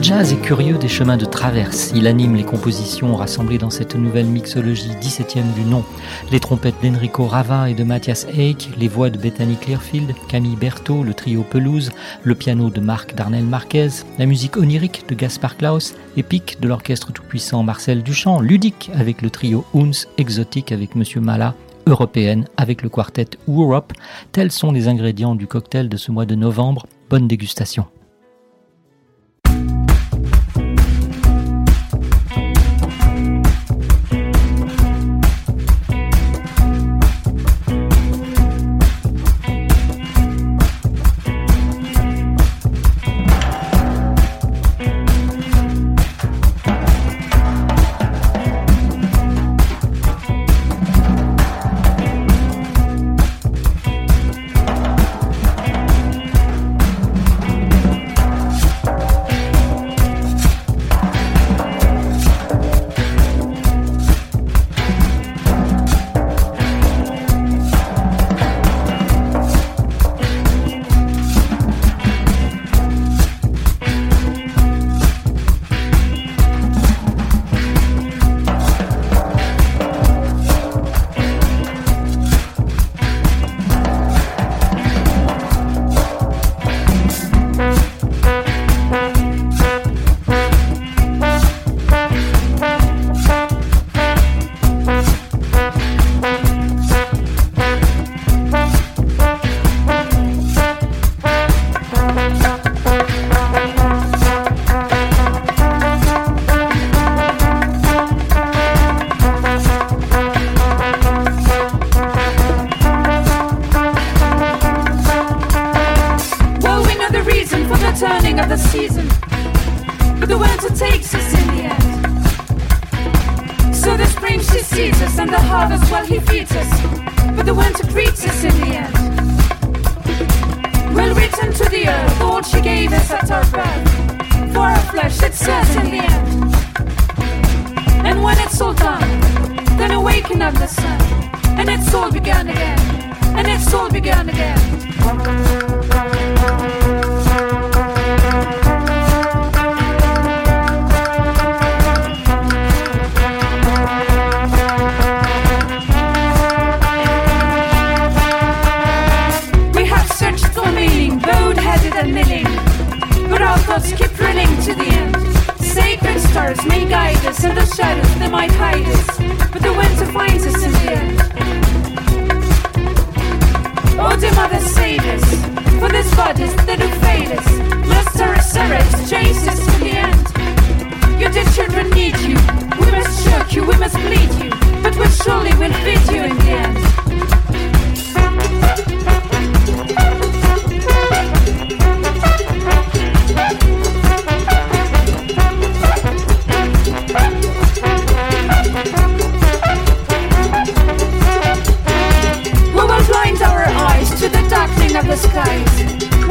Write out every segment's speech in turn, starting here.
Jazz est curieux des chemins de traverse. Il anime les compositions rassemblées dans cette nouvelle mixologie 17e du nom. Les trompettes d'Enrico Rava et de Matthias Eich, les voix de Bethany Clearfield, Camille Berthaud, le trio Pelouse, le piano de Marc Darnel Marquez, la musique onirique de Gaspar Klaus, épique de l'orchestre tout-puissant Marcel Duchamp, ludique avec le trio Huns, exotique avec Monsieur Mala, européenne avec le quartet Europe. Tels sont les ingrédients du cocktail de ce mois de novembre. Bonne dégustation.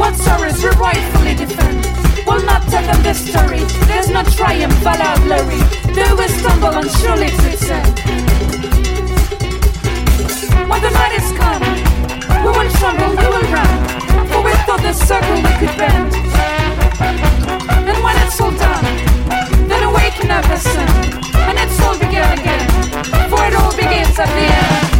What sorrows we rightfully defend Will not tell them the story. There's no triumph valor, glory. They will stumble and surely to end When the night is come We will tremble, we will run For we thought the circle we could bend. And when it's all done Then awaken up as soon And it's all begun again For it all begins at the end.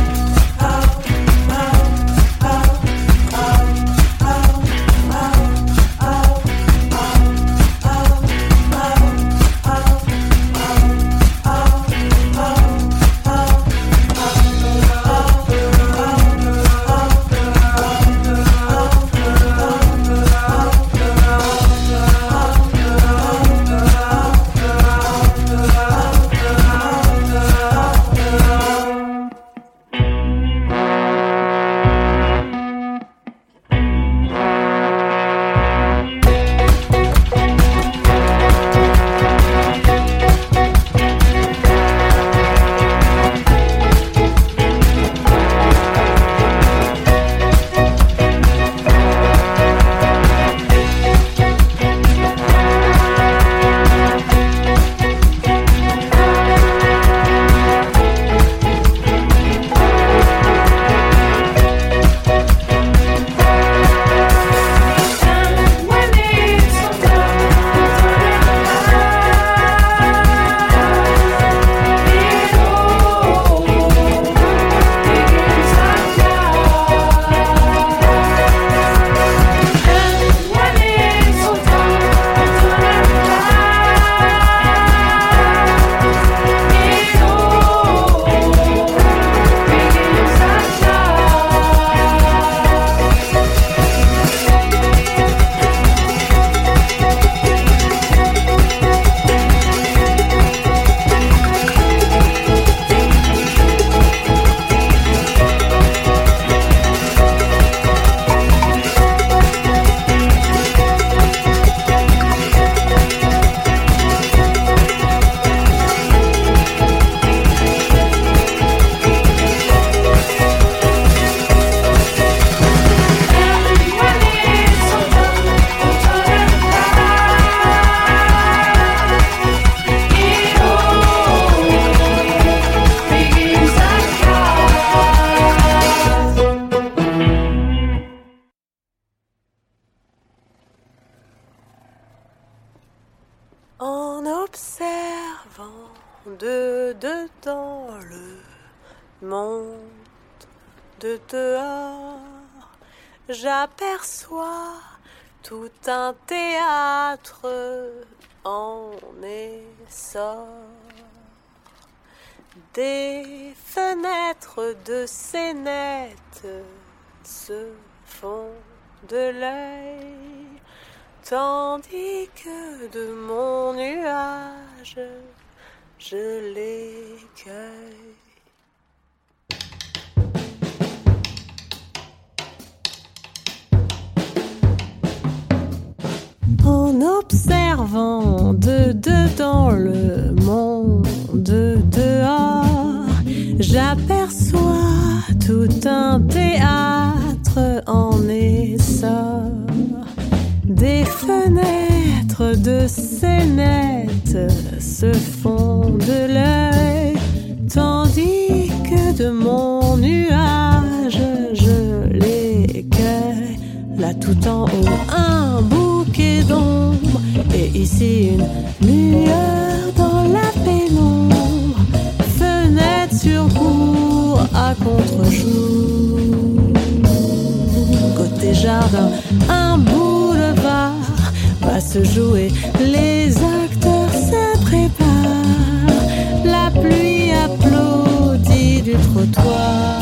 Un théâtre en essor. Des fenêtres de scénettes se font de l'œil, tandis que de mon nuage je l'écueille. En observant de dedans le monde dehors, j'aperçois tout un théâtre en essor. Des fenêtres de scénettes se font de l'œil, tandis que de mon nuage je l'écueille. Là tout en haut, un et ici une lueur dans la pénombre. Fenêtre sur cour à contre-jour. Côté jardin, un boulevard va se jouer. Les acteurs se préparent. La pluie applaudit du trottoir.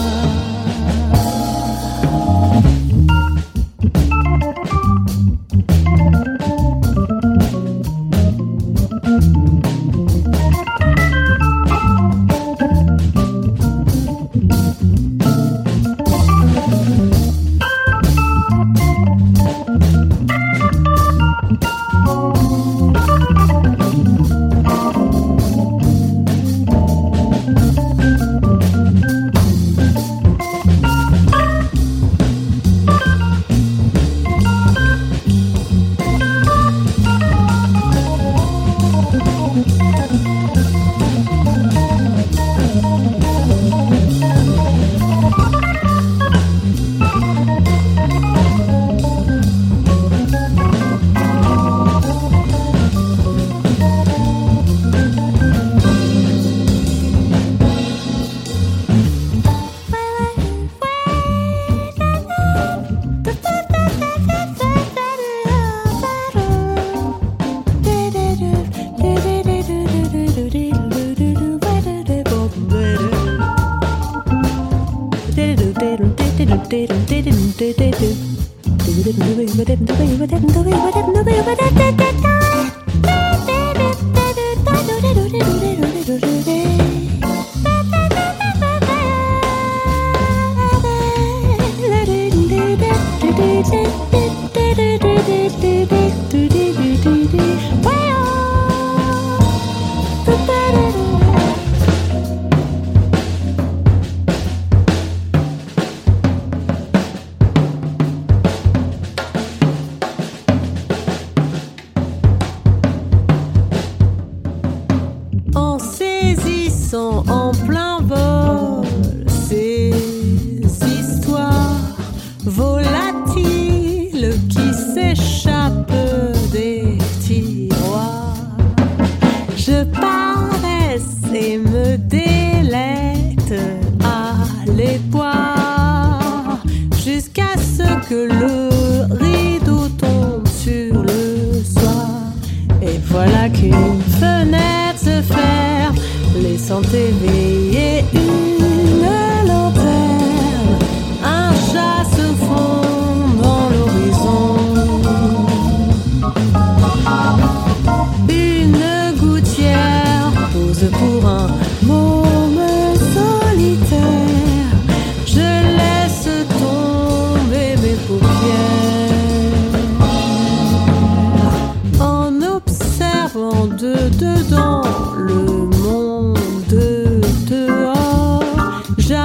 didn't didn't didn't didn't didn't didn't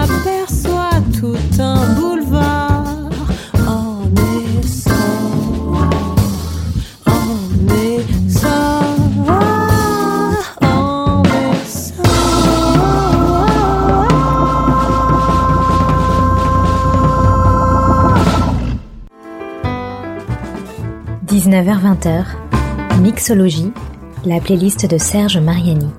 J'aperçois tout un boulevard en essor. En essor, en essor. 19h-20h, Mixologie la playlist de Serge Mariani.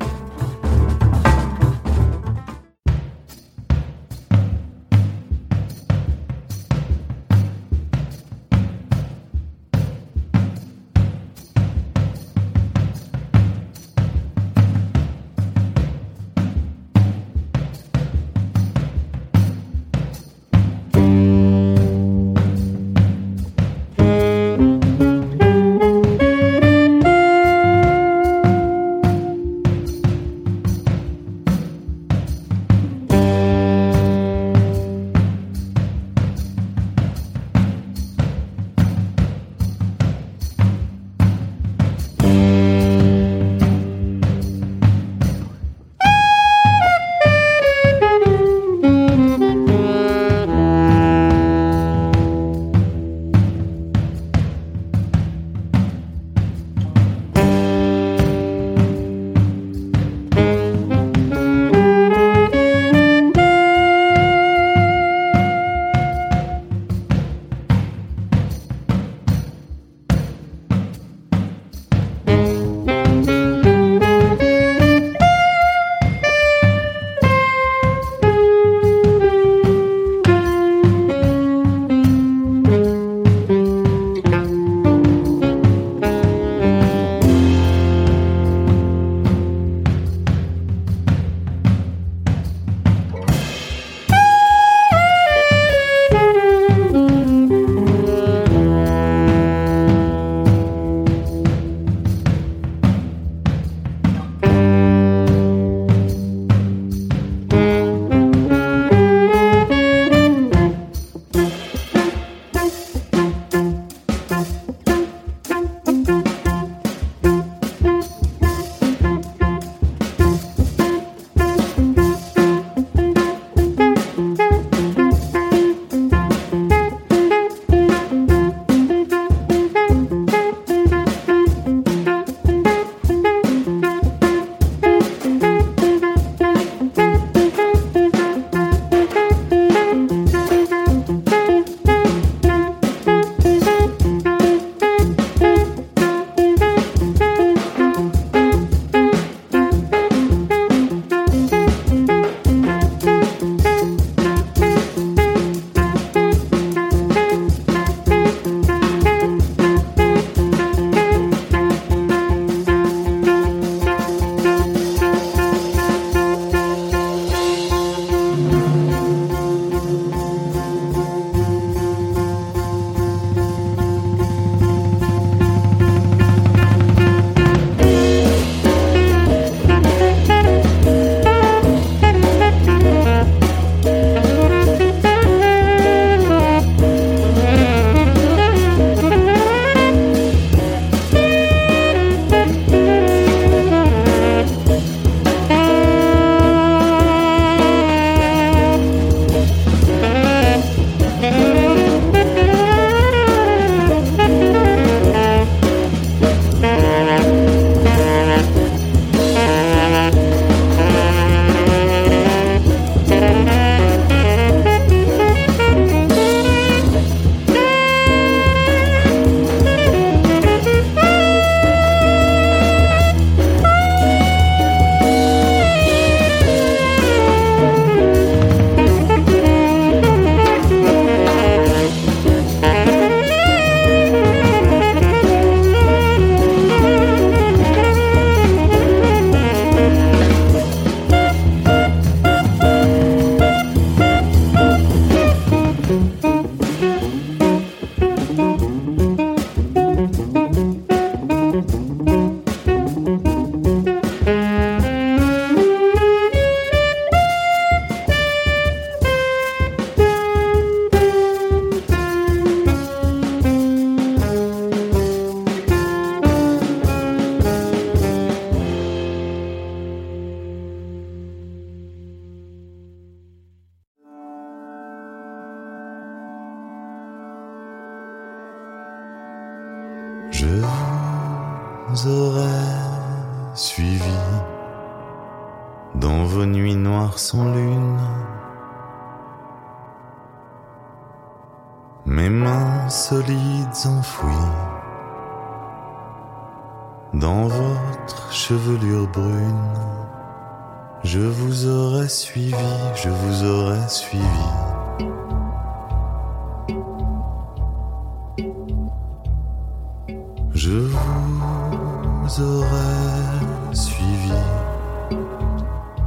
Je vous aurais suivi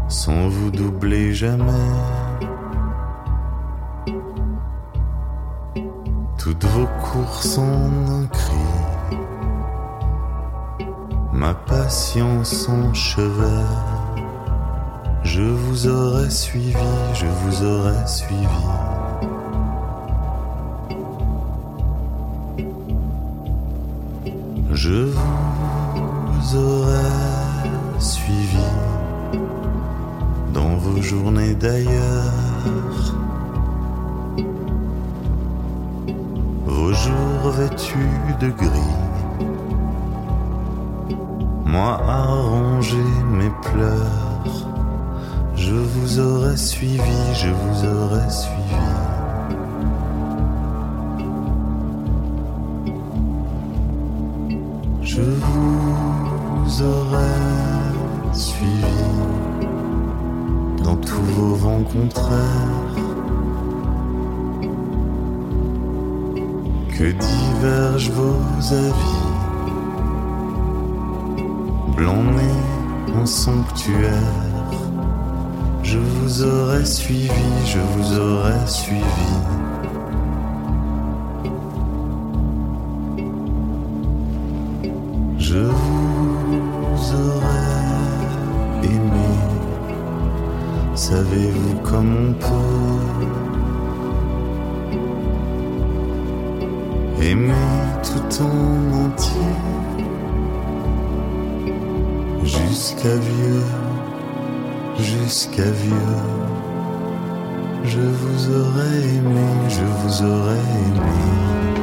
sans vous doubler jamais. Toutes vos courses en un cri, ma patience en chevet. Je vous aurais suivi, je vous aurais suivi. Je vous aurais suivi dans vos journées d'ailleurs, vos jours vêtus de gris. Moi arranger mes pleurs, je vous aurais suivi, je vous aurais suivi. Contraires. Que divergent vos avis, blanc né en sanctuaire. Je vous aurais suivi, je vous aurais suivi. Jusqu'à vieux, jusqu'à vieux. Je vous aurais aimé, je vous aurais aimé.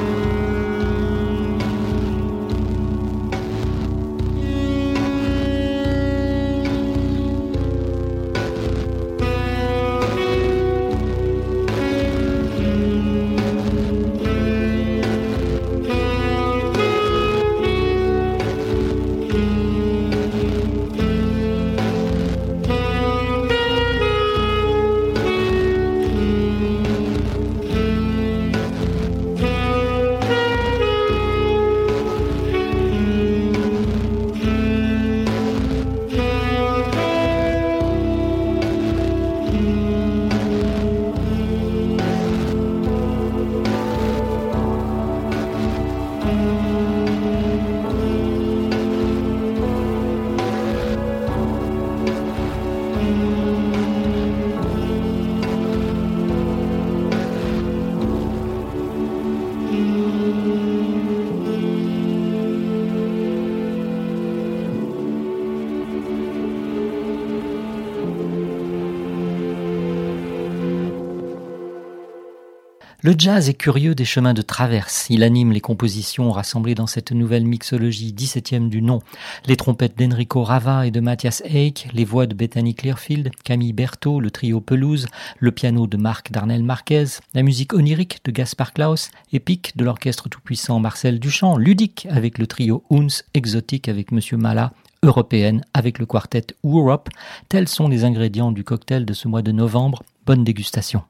Le jazz est curieux des chemins de traverse. Il anime les compositions rassemblées dans cette nouvelle mixologie 17e du nom. Les trompettes d'Enrico Rava et de Matthias Eich, les voix de Bethany Clearfield, Camille Berthaud, le trio Pelouse, le piano de Marc Darnel Marquez, la musique onirique de Gaspar Klaus, épique de l'orchestre tout-puissant Marcel Duchamp, ludique avec le trio Huns, exotique avec Monsieur Mala, européenne avec le quartet Europe. Tels sont les ingrédients du cocktail de ce mois de novembre. Bonne dégustation.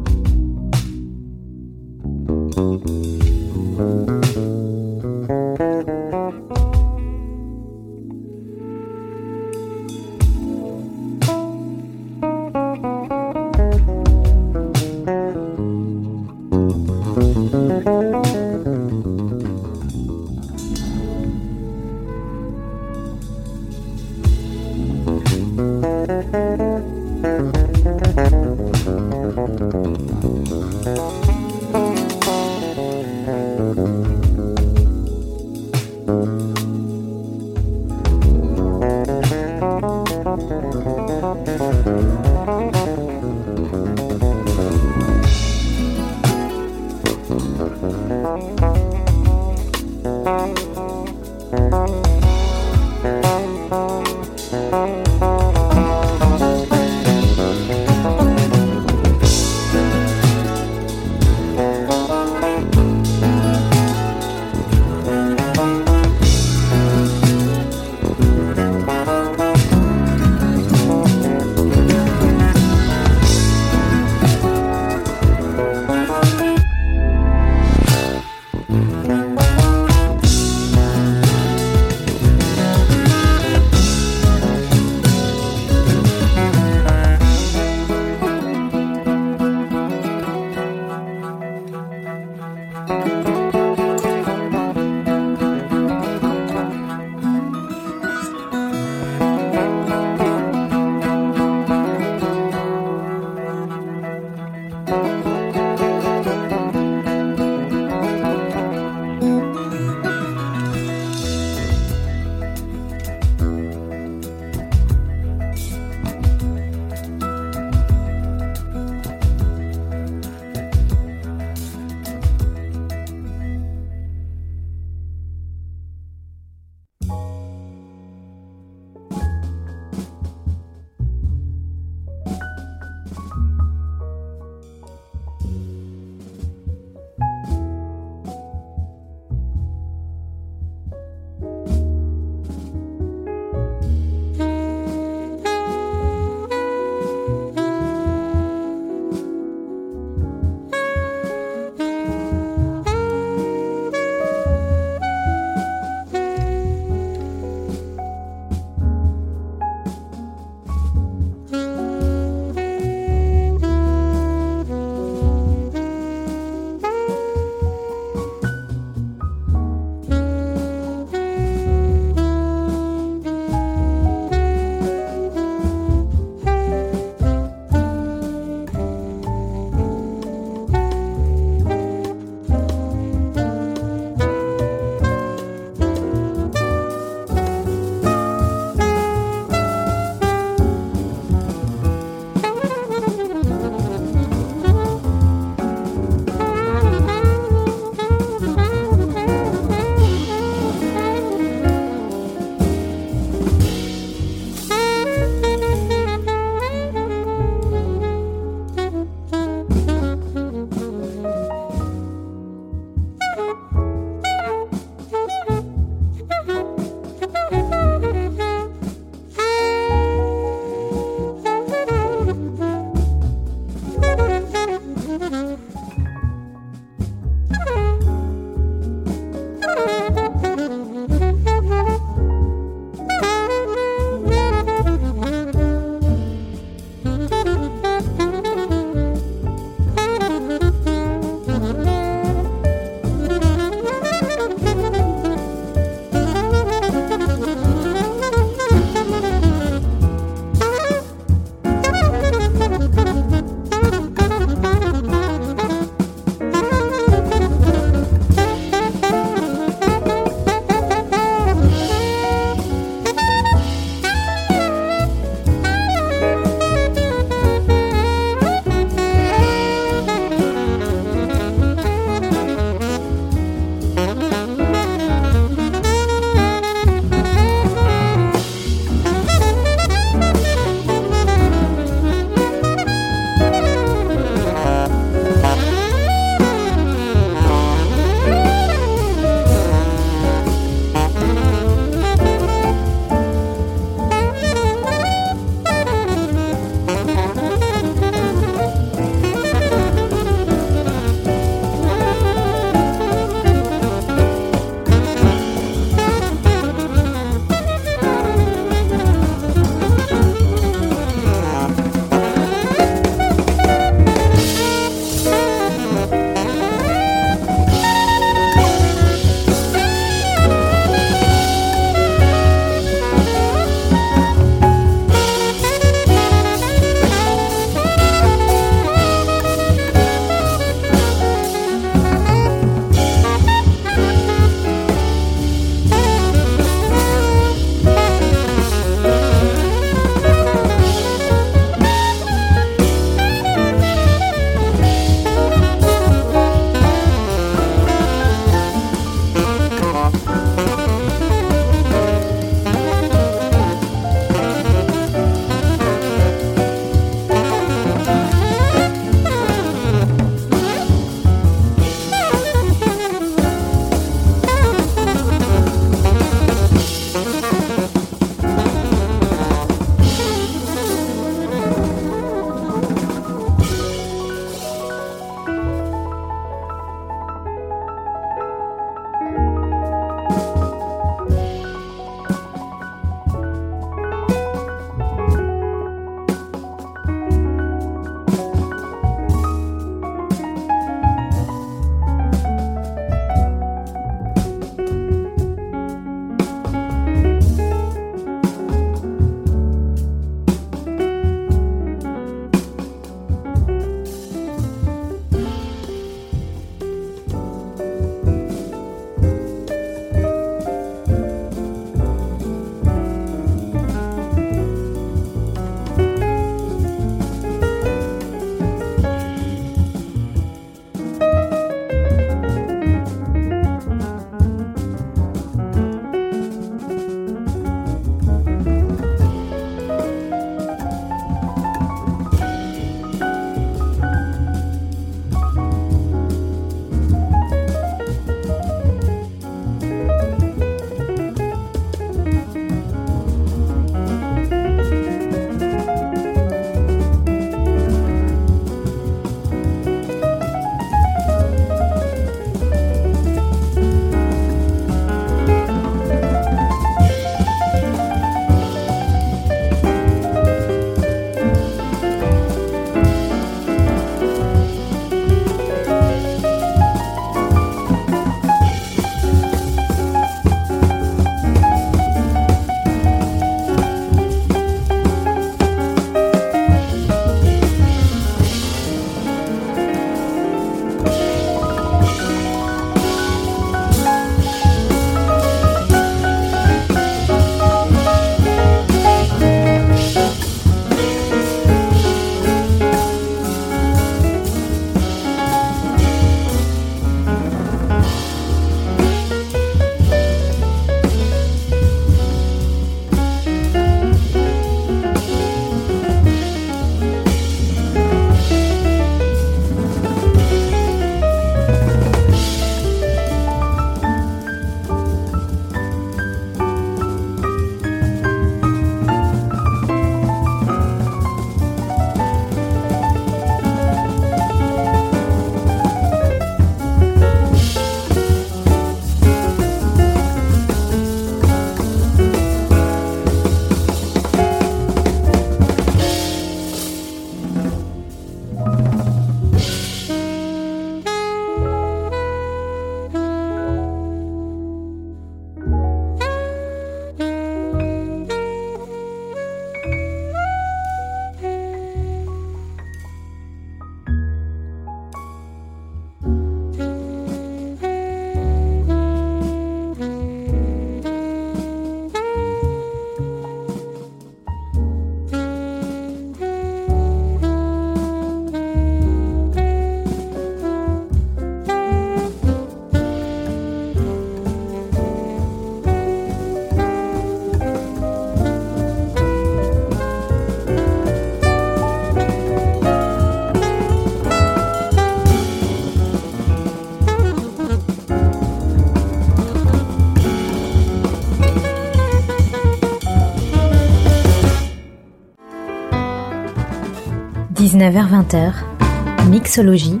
19h-20h, Mixologie,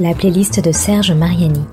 la playlist de Serge Mariani.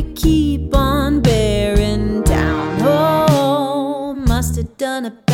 we keep on bearing down. Oh, must have done a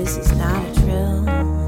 This is not a drill.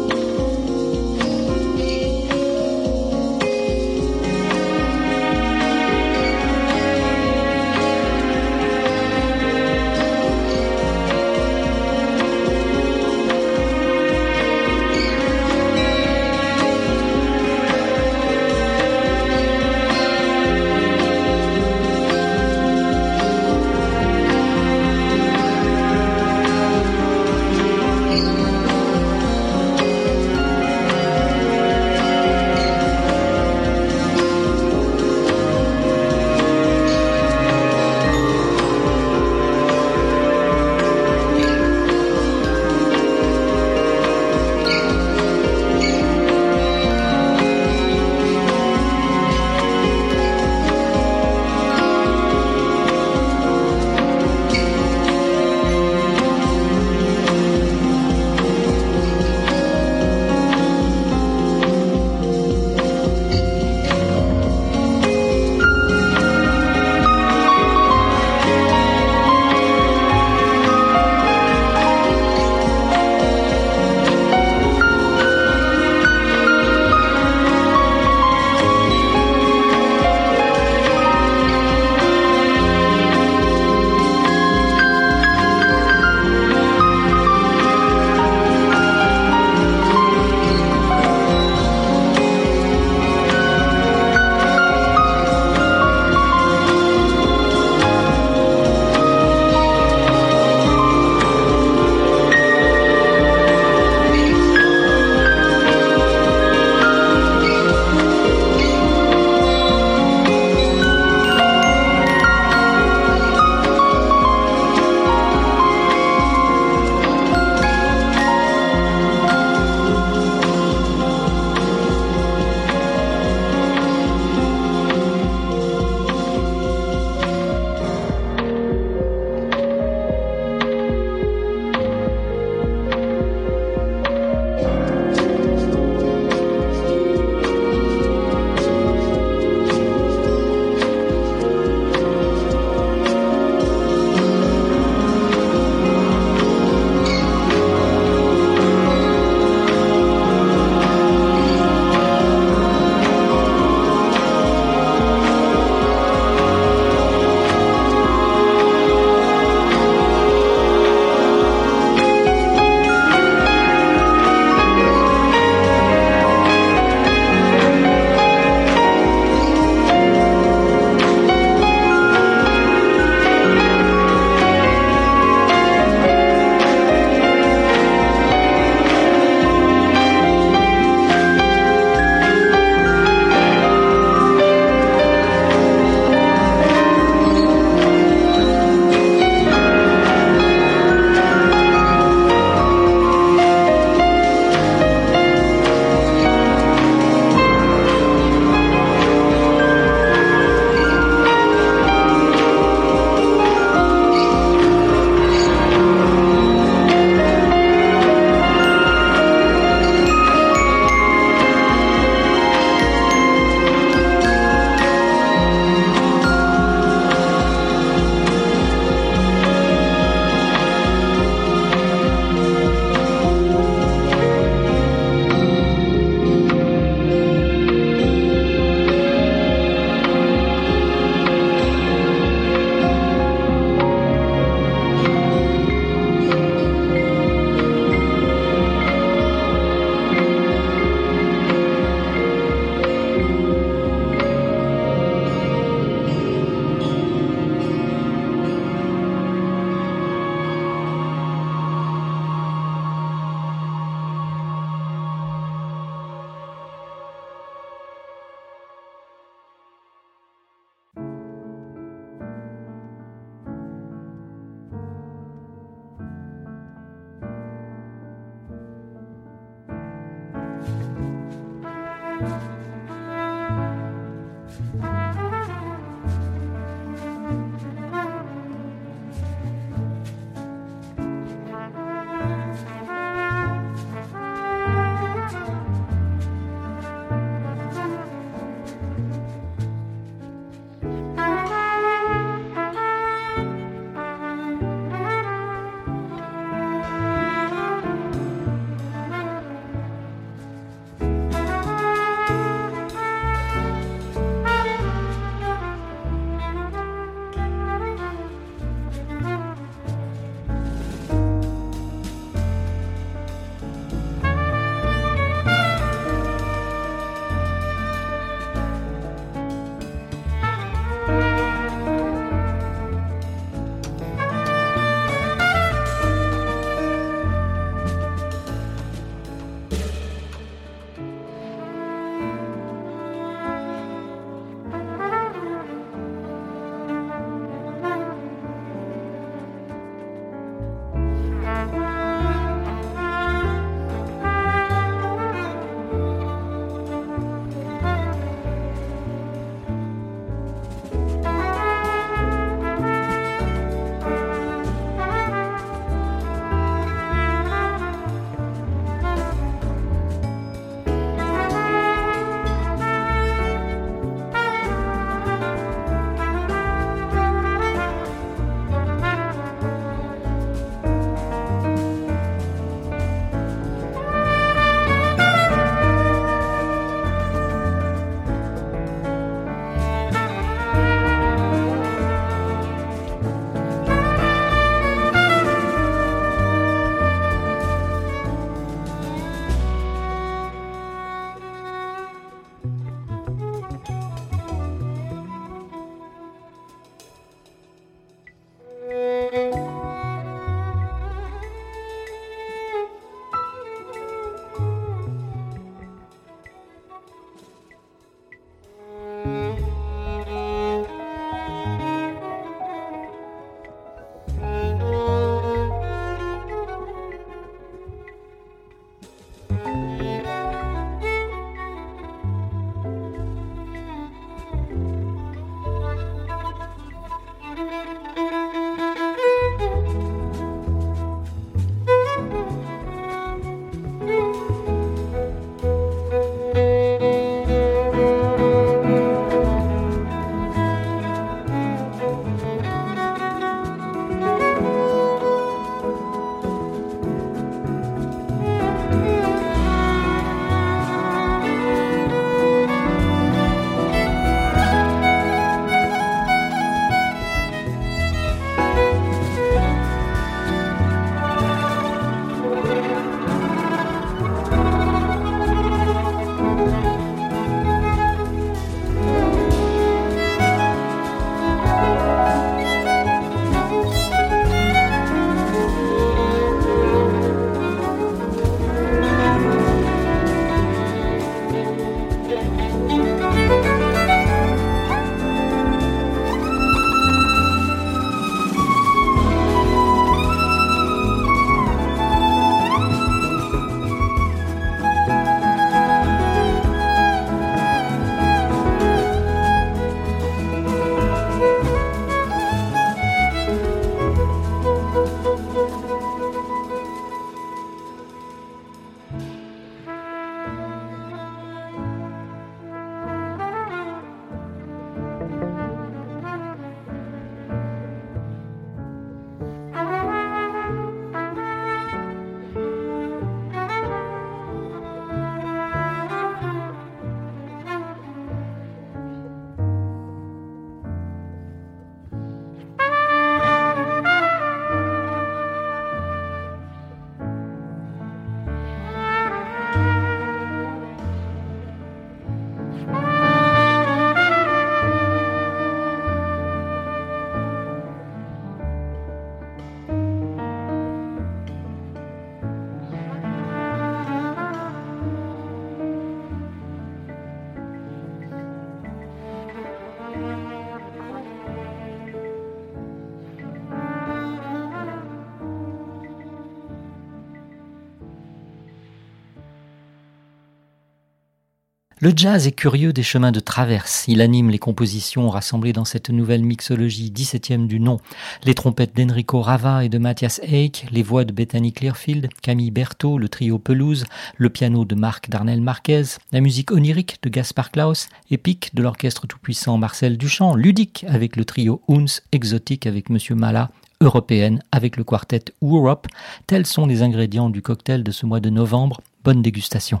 Le jazz est curieux des chemins de traverse. Il anime les compositions rassemblées dans cette nouvelle mixologie 17e du nom. Les trompettes d'Enrico Rava et de Matthias Eich, les voix de Bethany Clearfield, Camille Berthaud, le trio Pelouse, le piano de Marc Darnell Marquez, la musique onirique de Gaspar Klaus, épique de l'orchestre tout-puissant Marcel Duchamp, ludique avec le trio Huns, exotique avec Monsieur Mala, européenne avec le quartet Europe. Tels sont les ingrédients du cocktail de ce mois de novembre. Bonne dégustation.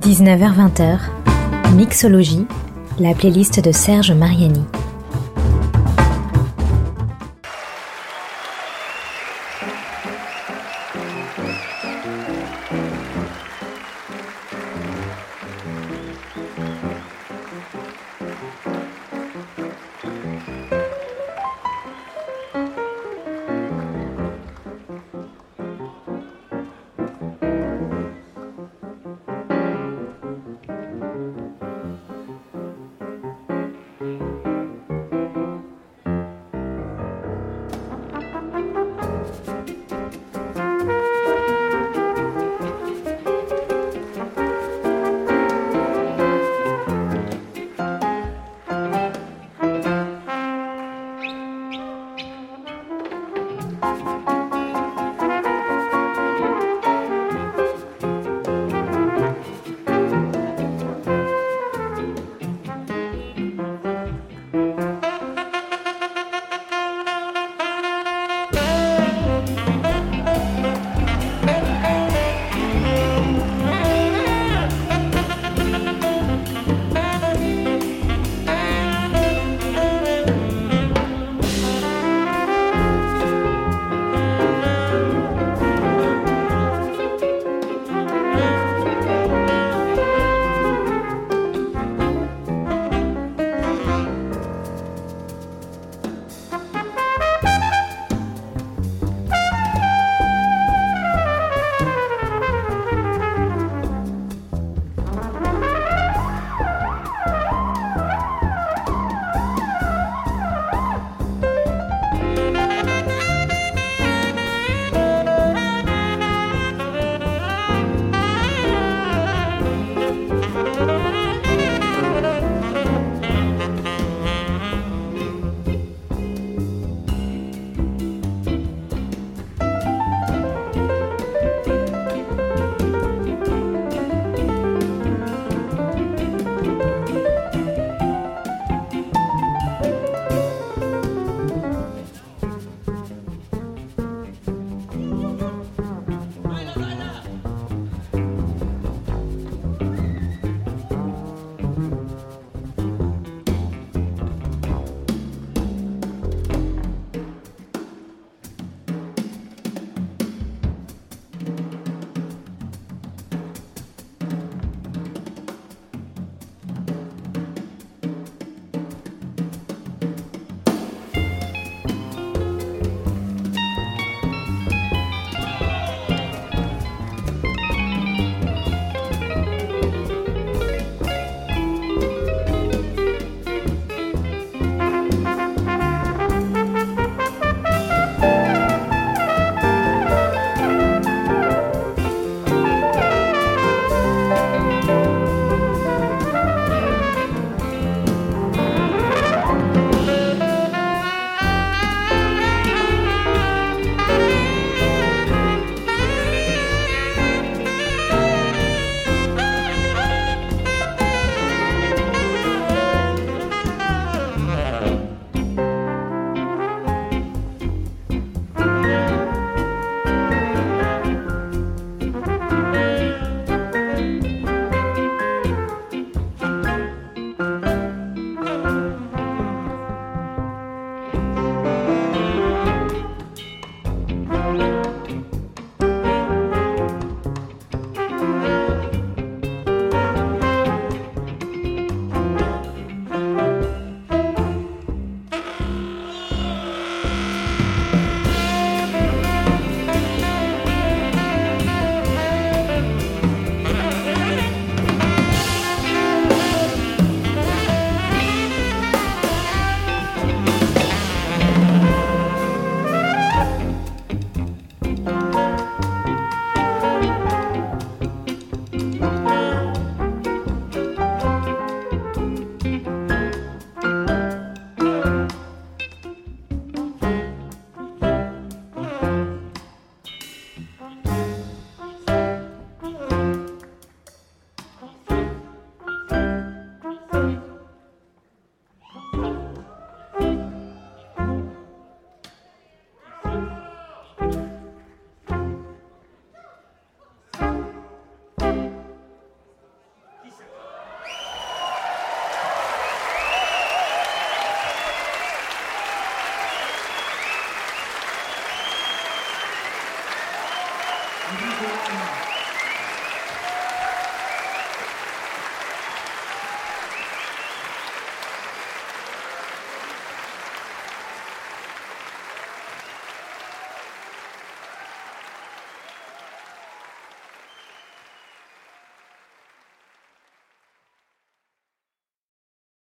19h-20h, Mixologie, la playlist de Serge Mariani.